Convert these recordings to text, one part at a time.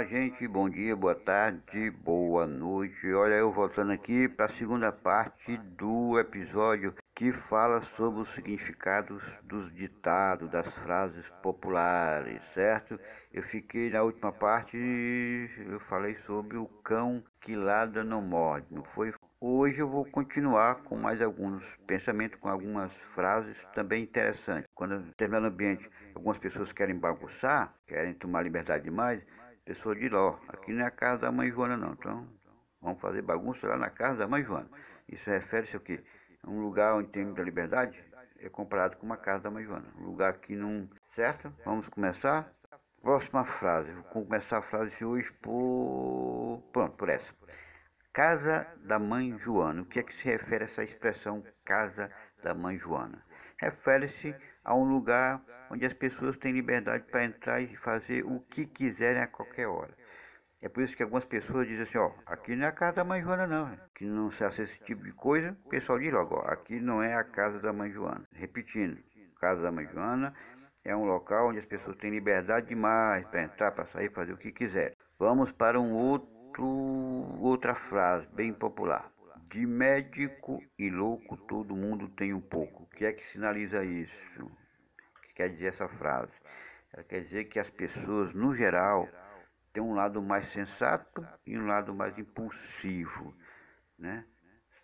Olá, gente. Bom dia, boa tarde, boa noite. Olha, eu voltando aqui para a segunda parte do episódio que fala sobre os significados dos ditados, das frases populares, certo? Eu fiquei na última parte, eu falei sobre o cão que ladra não morde, não foi? Hoje eu vou continuar com mais alguns pensamentos, com algumas frases também interessantes. Quando terminar no ambiente, algumas pessoas querem bagunçar, querem tomar liberdade demais, pessoa de lá, aqui não é a casa da mãe Joana não, então vamos fazer bagunça lá na casa da mãe Joana. Isso refere-se ao quê? Um lugar onde tem muita liberdade é comparado com uma casa da mãe Joana. Um lugar que não... Certo? Vamos começar? Próxima frase. Vou começar a frase de hoje por... Pronto, por essa. Casa da Mãe Joana. O que é que se refere a essa expressão Casa da Mãe Joana? Refere-se a um lugar onde as pessoas têm liberdade para entrar e fazer o que quiserem a qualquer hora. É por isso que algumas pessoas dizem assim, ó, aqui não é a casa da mãe Joana não, que não se aceita esse tipo de coisa, o pessoal diz logo, ó, aqui não é a casa da mãe Joana. Repetindo, casa da mãe Joana é um local onde as pessoas têm liberdade demais para entrar, para sair, fazer o que quiserem. Vamos para um outro, outra frase bem popular. De médico e louco todo mundo tem um pouco. O que é que sinaliza isso? O que quer dizer essa frase? Ela quer dizer que as pessoas, no geral, têm um lado mais sensato e um lado mais impulsivo, né?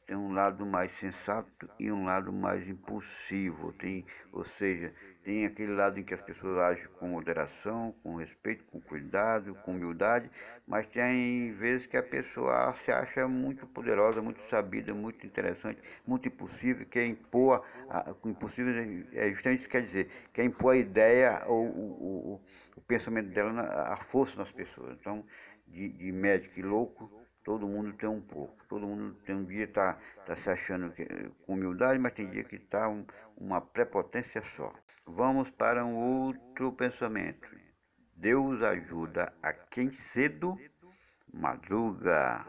tem um lado mais sensato e um lado mais impulsivo. Tem, ou seja, tem aquele lado em que as pessoas agem com moderação, com respeito, com cuidado, com humildade, mas tem vezes que a pessoa se acha muito poderosa, muito sabida, muito interessante, muito impossível, quer impor, a, impossível é justamente isso que quer dizer, quer impor a ideia ou o, o, o pensamento dela, na, a força nas pessoas. Então, de, de médico e louco, Todo mundo tem um pouco. Todo mundo tem um dia está tá se achando que, com humildade, mas tem dia que está um, uma prepotência só. Vamos para um outro pensamento. Deus ajuda a quem cedo madruga.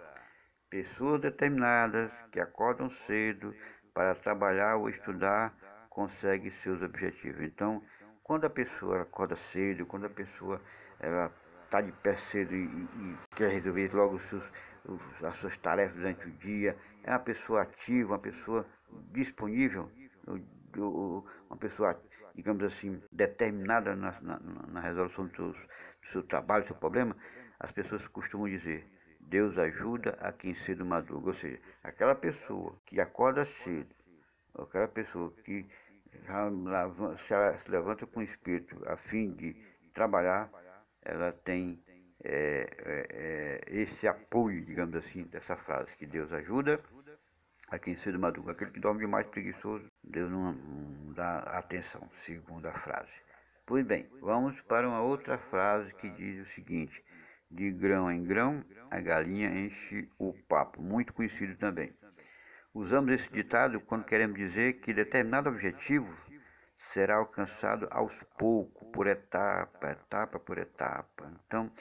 Pessoas determinadas que acordam cedo para trabalhar ou estudar conseguem seus objetivos. Então, quando a pessoa acorda cedo, quando a pessoa ela está de pé cedo e, e, quer resolver logo os seus, as suas tarefas durante o dia, é uma pessoa ativa, uma pessoa disponível, uma pessoa, digamos assim, determinada na, na, na resolução do seu, do seu trabalho, do seu problema, as pessoas costumam dizer, Deus ajuda a quem cedo madruga. Ou seja, aquela pessoa que acorda cedo, aquela pessoa que já se levanta com o espírito a fim de trabalhar, ela tem é, é, é, esse apoio, digamos assim, dessa frase, que Deus ajuda a quem cedo madruga. Aquele que dorme demais preguiçoso, Deus não, não dá atenção, segundo a frase. Pois bem, vamos para uma outra frase que diz o seguinte: De grão em grão, a galinha enche o papo. Muito conhecido também. Usamos esse ditado quando queremos dizer que determinado objetivo será alcançado aos poucos, por etapa, etapa por etapa. Então,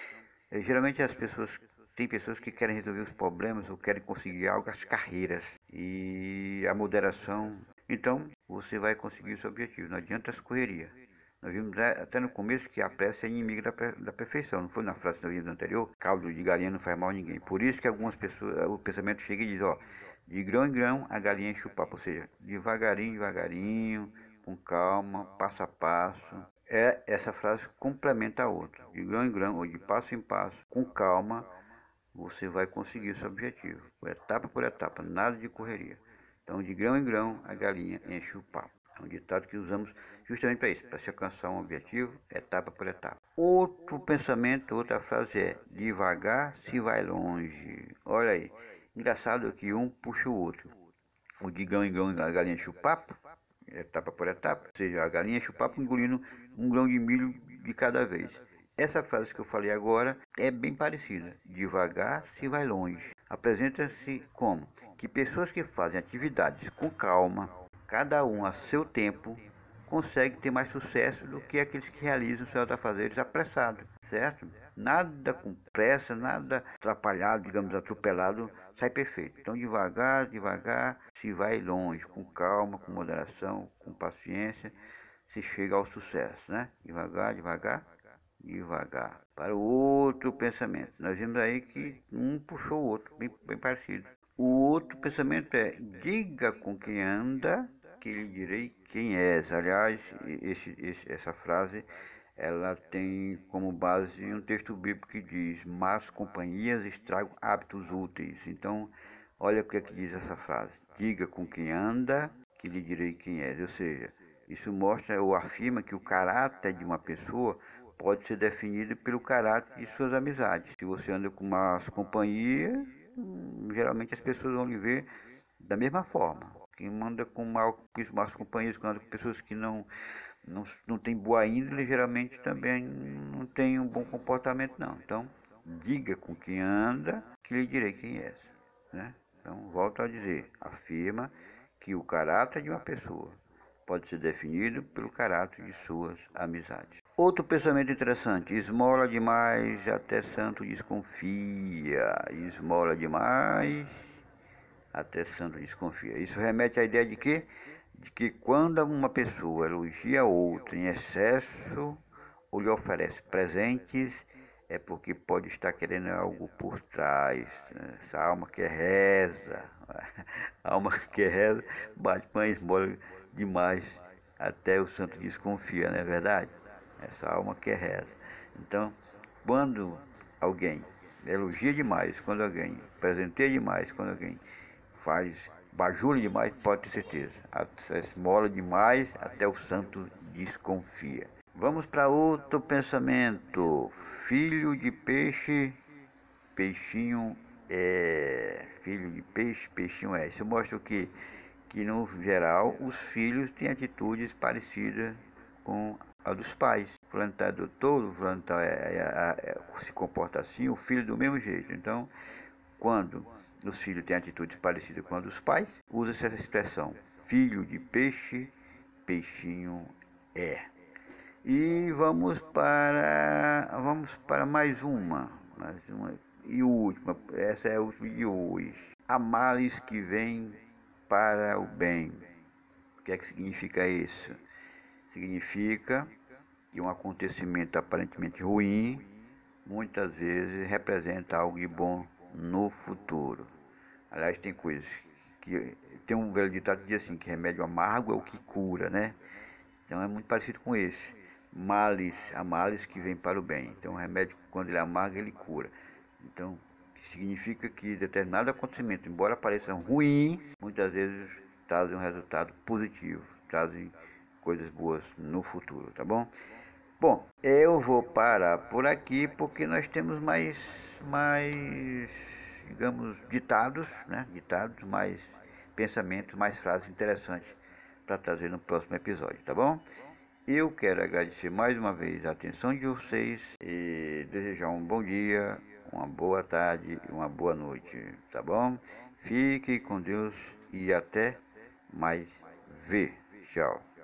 geralmente as pessoas tem pessoas que querem resolver os problemas ou querem conseguir algo as carreiras e a moderação. Então, você vai conseguir o seu objetivo. Não adianta as correrias. Nós vimos até no começo que a pressa é inimiga da, da perfeição. Não foi na frase nós vimos anterior? Caldo de galinha não faz mal a ninguém. Por isso que algumas pessoas, o pensamento chega e diz, ó, de grão em grão a galinha papo. Ou seja, devagarinho, devagarinho, com calma, passo a passo. É, essa frase complementa a outra. De grão em grão, ou de passo em passo, com calma, você vai conseguir seu objetivo. Por etapa por etapa, nada de correria. Então, de grão em grão, a galinha enche o papo. É um ditado que usamos justamente para isso, para se alcançar um objetivo, etapa por etapa. Outro pensamento, outra frase é: devagar se vai longe. Olha aí, engraçado que um puxa o outro. O de grão em grão, a galinha enche o papo, etapa por etapa, ou seja, a galinha chupapo engolindo um grão de milho de cada vez. Essa frase que eu falei agora é bem parecida. Devagar se vai longe. Apresenta-se como que pessoas que fazem atividades com calma, cada um a seu tempo, conseguem ter mais sucesso do que aqueles que realizam seus afazeres apressados, certo? Nada com pressa, nada atrapalhado, digamos, atropelado, sai perfeito. Então, devagar, devagar, se vai longe, com calma, com moderação, com paciência, se chega ao sucesso, né? Devagar, devagar, devagar para o outro pensamento. Nós vimos aí que um puxou o outro, bem, bem parecido. O outro pensamento é: diga com quem anda, que lhe direi quem és. Aliás, esse, esse, essa frase ela tem como base um texto bíblico que diz: Más companhias estragam hábitos úteis. Então, olha o que é que diz essa frase: Diga com quem anda, que lhe direi quem és. Ou seja, isso mostra ou afirma que o caráter de uma pessoa pode ser definido pelo caráter de suas amizades. Se você anda com más companhias, geralmente as pessoas vão lhe ver da mesma forma. Quem manda com mal, más companhias, quando pessoas que não, não, não têm boa índole, geralmente também não tem um bom comportamento, não. Então, diga com quem anda, que lhe direi quem és. Né? Então, volto a dizer, afirma que o caráter de uma pessoa pode ser definido pelo caráter de suas amizades. Outro pensamento interessante: esmola demais, até santo desconfia. Esmola demais, até santo desconfia. Isso remete à ideia de que, de que quando uma pessoa elogia outra em excesso ou lhe oferece presentes, é porque pode estar querendo algo por trás. Né? Essa alma que reza, a alma que reza, bate com a esmola demais, até o santo desconfia, não é verdade? Essa alma que reza. Então, quando alguém elogia demais, quando alguém presenteia demais, quando alguém faz bajula demais, pode ter certeza. Esmola demais, até o santo desconfia. Vamos para outro pensamento. Filho de peixe, peixinho é. Filho de peixe, peixinho é. Isso mostra o que? que no geral os filhos têm atitudes parecidas com a dos pais. O fulano está doutor, o fulano tá, é, é, é, se comporta assim, o filho do mesmo jeito. Então, quando os filhos têm atitudes parecidas com a dos pais, usa-se essa expressão, filho de peixe, peixinho é. E vamos para vamos para mais uma, mais uma e última, essa é a última de hoje. Há males que vêm para o bem. O que é que significa isso? Significa que um acontecimento aparentemente ruim muitas vezes representa algo de bom no futuro. Aliás, tem coisas que tem um velho ditado que diz assim que remédio amargo é o que cura, né? Então é muito parecido com esse. Males, há males que vêm para o bem. Então o remédio quando ele é amargo ele cura. Então significa que determinado acontecimento, embora pareça ruim, muitas vezes trazem um resultado positivo, trazem coisas boas no futuro, tá bom? Bom, eu vou parar por aqui porque nós temos mais, mais, digamos, ditados, né? Ditados, mais pensamentos, mais frases interessantes para trazer no próximo episódio, tá bom? Eu quero agradecer mais uma vez a atenção de vocês e desejar um bom dia, uma boa tarde e uma boa noite, tá bom? Fique com Deus e até mais ver. Tchau.